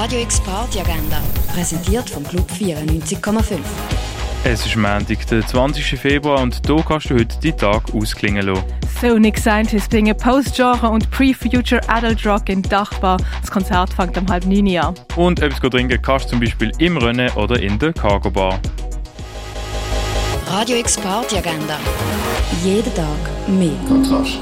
Radio X Party Agenda, präsentiert vom Club 94,5. Es ist Montag, der 20. Februar und hier kannst du heute die Tag ausklingen lassen. Sonic Scientist bringen Post-Genre und Pre-Future Adult Rock in Dachbar. Das Konzert fängt um halb neun an. Und etwas trinken kannst du zum Beispiel im Rennen oder in der Cargo Bar. Radio X Party Agenda. Jeden Tag mehr. Kontrast.